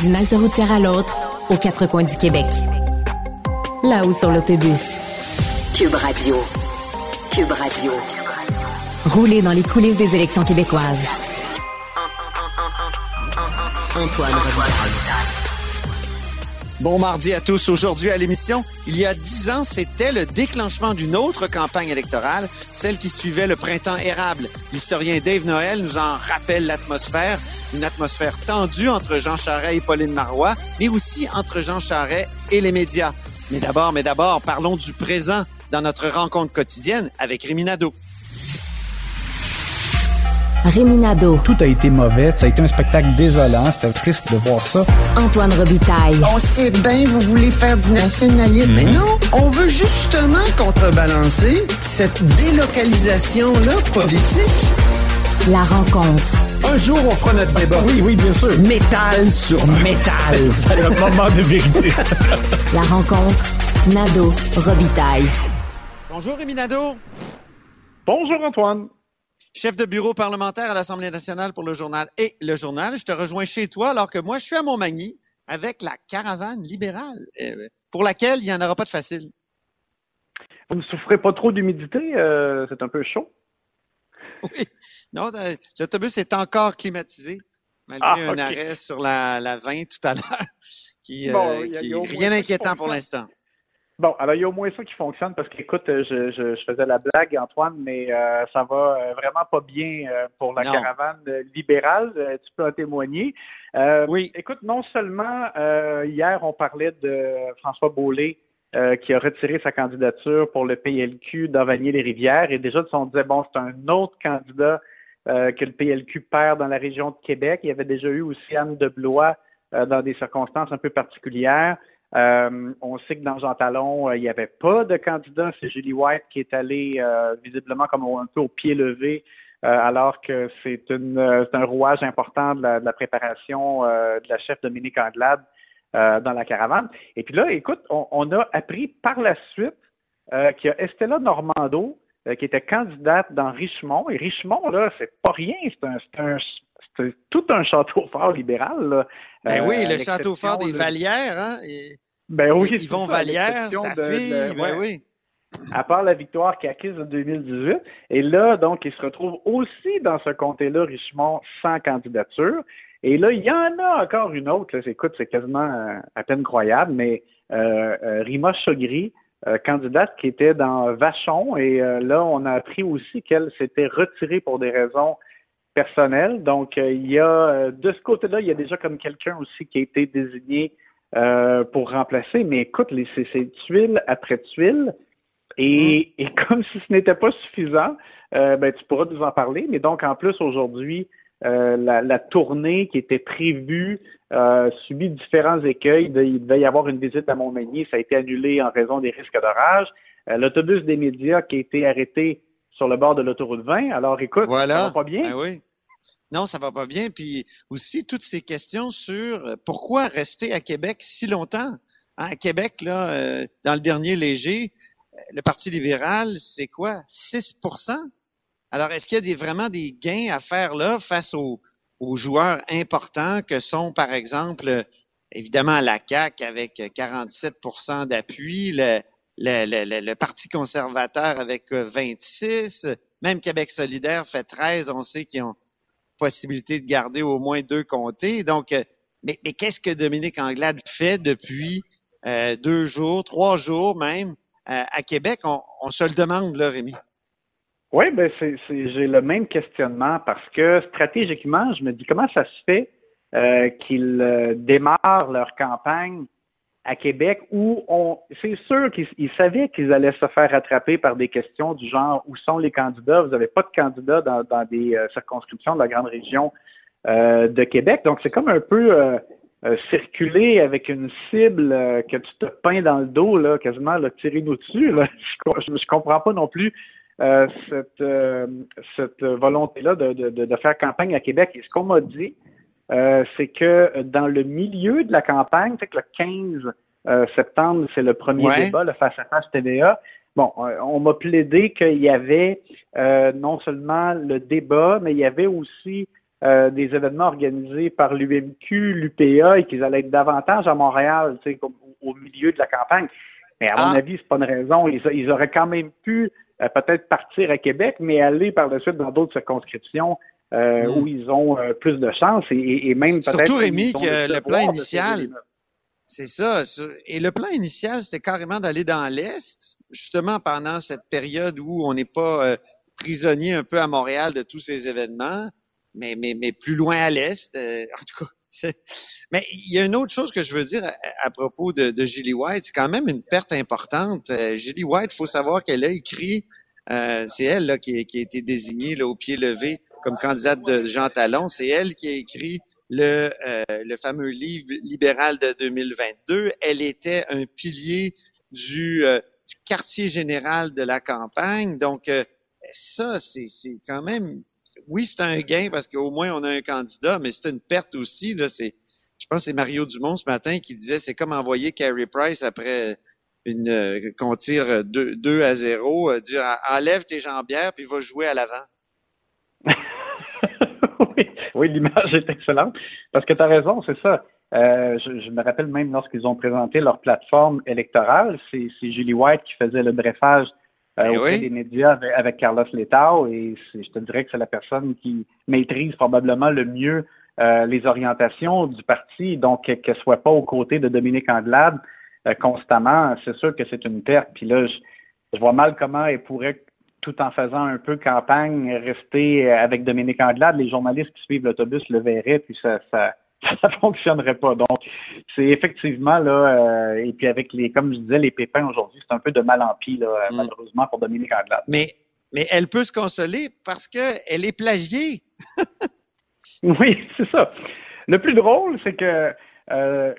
D'une halte routière à l'autre, aux quatre coins du Québec. Là-haut sur l'autobus. Cube Radio. Cube Radio. Rouler dans les coulisses des élections québécoises. Antoine. Bon mardi à tous. Aujourd'hui à l'émission, il y a dix ans, c'était le déclenchement d'une autre campagne électorale, celle qui suivait le printemps érable. L'historien Dave Noël nous en rappelle l'atmosphère, une atmosphère tendue entre Jean Charest et Pauline Marois, mais aussi entre Jean Charest et les médias. Mais d'abord, mais d'abord, parlons du présent dans notre rencontre quotidienne avec Réminado. Réminado. Tout a été mauvais. Ça a été un spectacle désolant. C'était triste de voir ça. Antoine Robitaille. On sait bien, vous voulez faire du nationalisme. Mais non, on veut justement contrebalancer cette délocalisation-là politique. La rencontre. Un jour, on fera notre débat. Oui, oui, bien sûr. Métal sur métal. C'est le moment de vérité. La rencontre. Nado Robitaille. Bonjour Réminado. Bonjour Antoine. Chef de bureau parlementaire à l'Assemblée nationale pour le journal et le journal. Je te rejoins chez toi alors que moi, je suis à Montmagny avec la caravane libérale euh, pour laquelle il n'y en aura pas de facile. Vous ne souffrez pas trop d'humidité? Euh, c'est un peu chaud? Oui. Non, euh, l'autobus est encore climatisé malgré Ah, un arrêt sur la, la 20 tout à l'heure. Qui, Bon, euh, qui- rien d'inquiétant pour l'instant. Bon, alors il y a au moins ça qui fonctionne parce qu'écoute, je, je, je faisais la blague, Antoine, mais euh, ça va euh, vraiment pas bien euh, pour la Non. caravane euh, libérale. Euh, tu peux en témoigner. Euh, Oui. Écoute, non seulement euh, hier on parlait de François Beaulé euh, qui a retiré sa candidature pour le PLQ d'Avanier-les-Rivières et déjà on disait bon c'est un autre candidat euh, que le PLQ perd dans la région de Québec. Il y avait déjà eu aussi Anne de Blois euh, dans des circonstances un peu particulières. Euh, on sait que dans Jean Talon, euh, il n'y avait pas de candidat. C'est Julie White qui est allée euh, visiblement comme un peu au pied levé, alors que c'est un rouage important de la, de la préparation de la chef Dominique Anglade euh, dans la caravane. Et puis là, écoute, on, on a appris par la suite euh, qu'il y a Estella Normando euh, qui était candidate dans Richemont. Et Richemont, là, c'est pas rien. C'est un, un- tout un château fort libéral. là. Ben oui, le château fort des de- Vallières, hein? et- Ben oui, c'est Yvon Vallière, sa de- fille, de- oui, ouais. oui. à part la victoire qu'il a acquise en 2018. Et là, donc, il se retrouve aussi dans ce comté-là, Richemont, sans candidature. Et là, il y en a encore une autre. Là, écoute, c'est quasiment euh, à peine croyable, mais euh, euh, Rima Chogri, euh, candidate qui était dans Vachon. Et euh, là, on a appris aussi qu'elle s'était retirée pour des raisons personnelles. Donc, il y a de ce côté-là, il y a déjà comme quelqu'un aussi qui a été désigné pour remplacer. Mais écoute, c'est tuile après tuile. Et, et comme si ce n'était pas suffisant, ben, tu pourras nous en parler. Mais donc, en plus, aujourd'hui, euh, la, la tournée qui était prévue euh, subit différents écueils. De- il devait y avoir une visite à Montmagny, ça a été annulé en raison des risques d'orage. Euh, L'autobus des médias qui a été arrêté sur le bord de l'autoroute 20. Alors, écoute, Voilà. ça va pas bien. Ben oui. Non, ça va pas bien. Puis aussi, toutes ces questions sur pourquoi rester à Québec si longtemps? Hein, à Québec, là, dans le dernier léger, le Parti libéral, c'est quoi? 6 Alors, est-ce qu'il y a vraiment des gains à faire là face aux, joueurs importants que sont, par exemple, évidemment, la CAQ avec euh, 47% d'appui, le, Parti conservateur avec euh, 26%, même Québec solidaire fait 13, on sait qu'ils ont possibilité de garder au moins deux comtés. Donc, mais, qu'est-ce que Dominique Anglade fait depuis euh, deux jours, trois jours même euh, à Québec? On, on, se le demande, là, Rémi. Oui, ben c'est, j'ai le même questionnement parce que stratégiquement, je me dis comment ça se fait euh, qu'ils euh, démarrent leur campagne à Québec où on, c'est sûr qu'ils savaient qu'ils allaient se faire rattraper par des questions du genre où sont les candidats? Vous n'avez pas de candidats dans, dans des euh, circonscriptions de la grande région de Québec. Donc, c'est comme un peu circuler avec une cible que tu te peins dans le dos, là, quasiment là, tirer nous dessus. Là. Je ne comprends pas non plus cette, cette volonté-là de, de, de, faire campagne à Québec. Et ce qu'on m'a dit, euh, c'est que dans le milieu de la campagne, c'est que le 15 euh, septembre, c'est le premier débat, le face-à-face TVA. Bon, euh, on m'a plaidé qu'il y avait non seulement le débat, mais il y avait aussi des événements organisés par l'UMQ, l'UPA, et qu'ils allaient être davantage à Montréal, tu sais, au, milieu de la campagne. Mais à mon ah. avis, c'est pas une raison. Ils, ils auraient quand même pu peut-être partir à Québec, mais aller par la suite dans d'autres circonscriptions euh, mm. où ils ont euh, plus de chance et, et même Surtout Rémi que le plan initial. C'est ça. Et le plan initial, c'était carrément d'aller dans l'Est, justement pendant cette période où on n'est pas euh, prisonnier un peu à Montréal de tous ces événements, mais, mais, mais plus loin à l'Est. en tout cas, mais il y a une autre chose que je veux dire à, propos de, de Julie White. C'est quand même une perte importante. Julie White, faut savoir qu'elle a écrit, c'est elle là, qui, qui, a été désignée là, au pied levé comme candidate de Jean Talon. C'est elle qui a écrit le, euh, le fameux livre libéral de 2022. Elle était un pilier du, euh, du quartier général de la campagne. Donc, euh, ça, c'est quand même... Oui, c'est un gain parce qu'au moins on a un candidat, mais c'est une perte aussi. Là, c'est, je pense que c'est Mario Dumont ce matin qui disait c'est comme envoyer Carey Price après une qu'on tire 2, à 0, dire enlève tes jambières puis va jouer à l'avant. oui, l'image est excellente. Parce que tu as raison, c'est ça. Euh, je, me rappelle même lorsqu'ils ont présenté leur plateforme électorale, c'est Julie White qui faisait le brefage euh, ben des médias avec, Carlos Letao et je te dirais que c'est la personne qui maîtrise probablement le mieux euh, les orientations du parti, donc qu'elle ne soit pas aux côtés de Dominique Anglade constamment, c'est sûr que c'est une perte. Puis là, je vois mal comment elle pourrait tout en faisant un peu campagne, rester avec Dominique Anglade, les journalistes qui suivent l'autobus le verraient, puis ça, ça, ça fonctionnerait pas. Donc, c'est effectivement là, euh, et puis avec les, comme je disais, les pépins aujourd'hui, c'est un peu de mal en pis, là, mm. malheureusement pour Dominique Anglade. Mais, mais elle peut se consoler parce qu'elle est plagiée. oui, c'est ça. Le plus drôle, c'est que euh,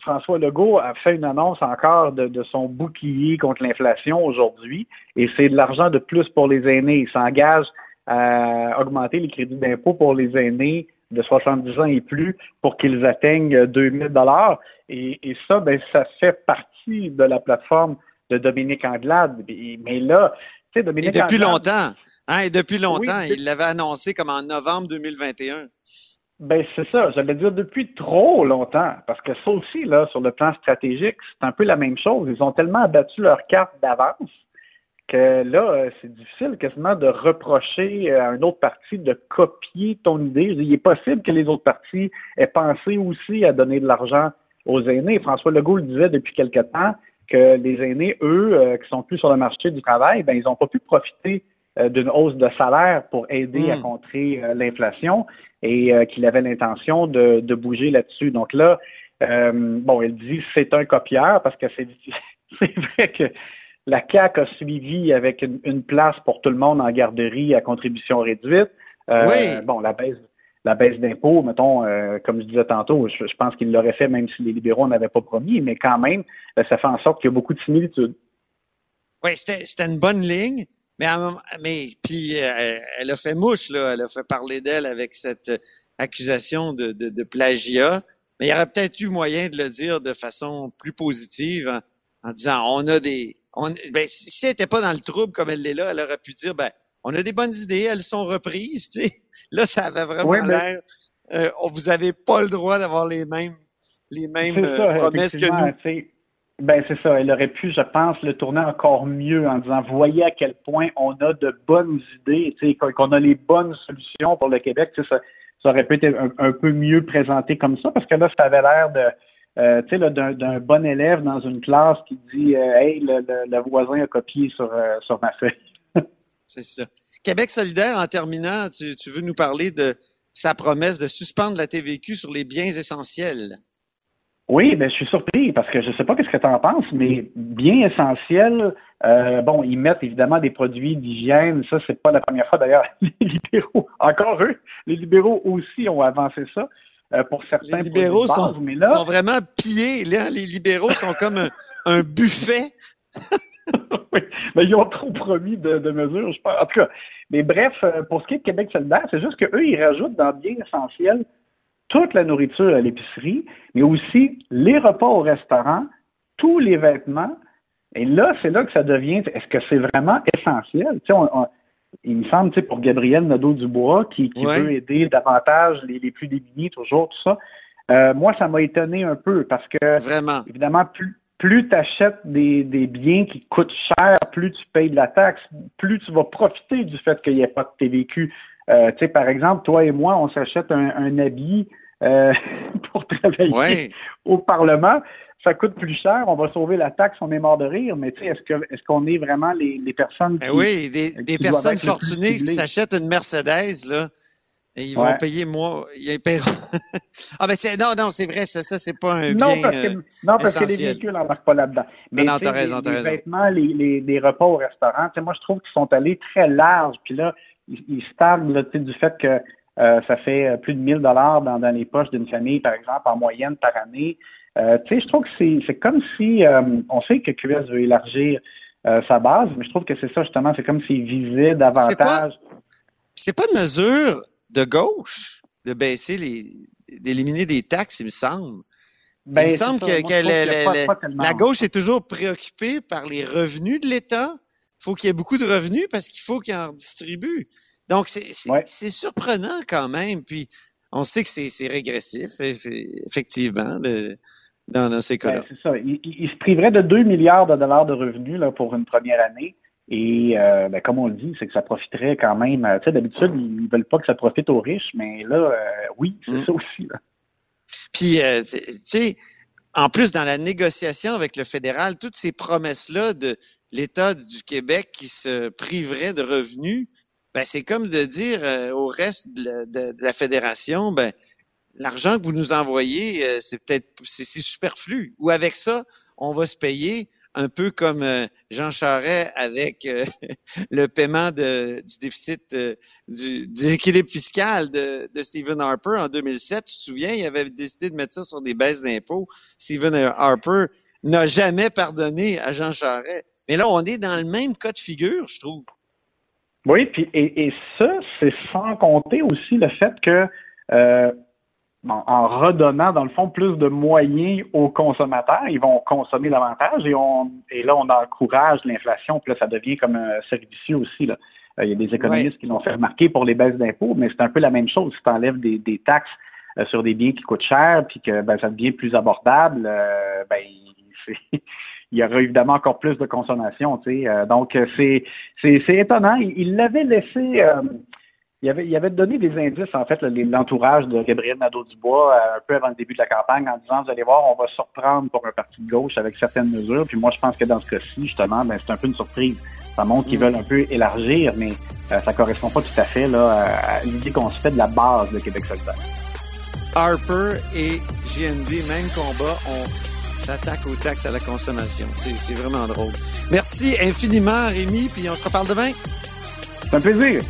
François Legault a fait une annonce encore de, son bouclier contre l'inflation aujourd'hui, et c'est de l'argent de plus pour les aînés. Il s'engage à augmenter les crédits d'impôt pour les aînés de 70 ans et plus pour qu'ils atteignent 2000 dollars. Et, ça, ben, ça fait partie de la plateforme de Dominique Anglade. Mais là, tu sais, Dominique et depuis longtemps, hein, et depuis longtemps, il l'avait annoncé comme en novembre 2021. Ben, c'est ça. J'allais dire depuis trop longtemps. Parce que ça aussi, là, sur le plan stratégique, c'est un peu la même chose. Ils ont tellement abattu leur carte d'avance que là, euh, c'est difficile quasiment de reprocher à un autre parti de copier ton idée. il est possible que les autres partis aient pensé aussi à donner de l'argent aux aînés. François Legault le disait depuis quelque temps que les aînés, eux, euh, qui sont plus sur le marché du travail, ben, ils n'ont pas pu profiter euh, d'une hausse de salaire pour aider à hmm. contrer l'inflation et euh, qu'il avait l'intention de, bouger là-dessus. Donc là, euh, bon, il dit c'est un copieur parce que c'est, vrai que la CAQ a suivi avec une, place pour tout le monde en garderie à contribution réduite. Euh, oui. Bon, la baisse, la baisse d'impôts, mettons, comme je disais tantôt, je, pense qu'il l'aurait fait même si les libéraux n'avaient pas promis, mais quand même, ça fait en sorte qu'il y a beaucoup de similitudes. Oui, c'était une bonne ligne. Mais, mais puis euh, elle a fait mouche là, elle a fait parler d'elle avec cette accusation de, de, de, plagiat. Mais il y aurait peut-être eu moyen de le dire de façon plus positive en, disant on a des, on, ben, si elle n'était pas dans le trouble comme elle l'est là, elle aurait pu dire ben on a des bonnes idées, elles sont reprises. Là, ça avait vraiment l'air. Euh, vous avez pas le droit d'avoir les mêmes les mêmes euh, promesses que nous. Ben c'est ça. Elle aurait pu, je pense, le tourner encore mieux en disant voyez à quel point on a de bonnes idées, qu'on a les bonnes solutions pour le Québec. Ça, ça aurait pu être un, peu mieux présenté comme ça, parce que là, ça avait l'air de, euh, tu sais, d'un bon élève dans une classe qui dit euh, Hey, le, voisin a copié sur, euh, sur ma feuille. C'est ça. Québec solidaire, en terminant, tu, tu, veux nous parler de sa promesse de suspendre la TVQ sur les biens essentiels. Oui, ben, je suis surpris parce que je ne sais pas ce que tu en penses, mais bien essentiel, euh, bon, ils mettent évidemment des produits d'hygiène. Ça, c'est pas la première fois d'ailleurs. Les libéraux, encore eux, les libéraux aussi ont avancé ça. Euh, pour certains les libéraux sont, mais là... sont, vraiment pillés. Là. Les libéraux sont comme un, buffet. oui, mais ils ont trop promis de, mesures, je pense. En tout cas, mais bref, euh, pour ce qui est de Québec solidaire, c'est juste qu'eux, ils rajoutent dans bien essentiel toute la nourriture à l'épicerie, mais aussi les repas au restaurant, tous les vêtements. Et là, c'est là que ça devient, est-ce que c'est vraiment essentiel? Il me semble, pour Gabriel Nadeau-Dubois, qui, qui veut aider davantage les, plus démunis, toujours, tout ça, euh, moi, ça m'a étonné un peu parce que, Vraiment. évidemment, plus, plus tu achètes des, biens qui coûtent cher, plus tu payes de la taxe, plus tu vas profiter du fait qu'il n'y ait pas de TVQ. Euh, tu sais, par exemple, toi et moi, on s'achète un, habit euh, pour travailler au Parlement. Ça coûte plus cher, on va sauver la taxe, on est mort de rire, mais tu sais, est-ce qu'on est vraiment les, personnes ben qui, Oui, des, personnes fortunées qui s'achètent une Mercedes, là. Et ils vont payer moi, ils paieront. ah ben c'est non non c'est vrai ça ça c'est pas un non, bien parce que, non parce que les véhicules n'embarquent pas là-dedans. Mais non, t'as raison, t'as raison. Les vêtements, les, les, les, repas au restaurant, moi je trouve qu'ils sont allés très larges. Puis là ils, ils du fait que euh, ça fait euh, plus de 1000 dollars dans, les poches d'une famille, par exemple, en moyenne par année. Euh, tu sais, je trouve que c'est comme si, on sait que QS veut élargir sa base, mais je trouve que c'est ça justement, c'est comme s'il visait davantage. C'est pas, une mesure de gauche de baisser les, d'éliminer des taxes, il me semble. il me semble que, la gauche est toujours préoccupée par les revenus de l'État. Il faut qu'il y ait beaucoup de revenus parce qu'il faut qu'il en distribue. Donc, c'est surprenant quand même. Puis, on sait que c'est régressif, effectivement, dans, ces cas-là. Ben, c'est ça. Il, se priverait de 2 milliards de dollars de revenus là, pour une première année. Et euh, ben, comme on le dit, c'est que ça profiterait quand même. Euh, tu sais, d'habitude, ils ne veulent pas que ça profite aux riches, mais là, euh, oui, c'est mm. ça aussi. Puis, tu sais, en plus, dans la négociation avec le fédéral, toutes ces promesses-là de l'État du Québec qui se priverait de revenus, ben, c'est comme de dire euh, au reste de la, fédération, ben, l'argent que vous nous envoyez, euh, c'est peut-être c'est superflu. Ou avec ça, on va se payer un peu comme euh, Jean Charest avec le paiement de, du déficit du, du, équilibre fiscal de, de, Stephen Harper en 2007. Tu te souviens, il avait décidé de mettre ça sur des baisses d'impôts. Stephen Harper n'a jamais pardonné à Jean Charest. Mais là, on est dans le même cas de figure, je trouve. Oui, puis et, ça, c'est sans compter aussi le fait que euh, en redonnant, dans le fond, plus de moyens aux consommateurs, ils vont consommer davantage et, on, et là, on encourage l'inflation, puis là, ça devient comme un servicieux aussi. Là. Euh, il y a des économistes qui l'ont fait remarquer pour les baisses d'impôts, mais c'est un peu la même chose. Si tu enlèves des, taxes euh, sur des biens qui coûtent cher, puis que ben, ça devient plus abordable, ben, il y aura évidemment encore plus de consommation. Tu sais. Euh, donc, euh, c'est, c'est, étonnant. Il l'avait laissé. Euh, il, avait, il avait donné des indices, en fait, l'entourage de Gabriel Nadeau-Dubois un peu avant le début de la campagne en disant, vous allez voir, on va surprendre pour un parti de gauche avec certaines mesures. Puis moi, je pense que dans ce cas-ci, justement, ben, c'est un peu une surprise. Ça montre qu'ils mm. veulent un peu élargir, mais ça ça correspond pas tout à fait là, à l'idée qu'on se fait de la base de Québec solidaire. Harper et GND, même combat, ont s'attaque aux taxes à la consommation. C'est vraiment drôle. Merci infiniment, Rémi, puis on se reparle demain. C'est un plaisir.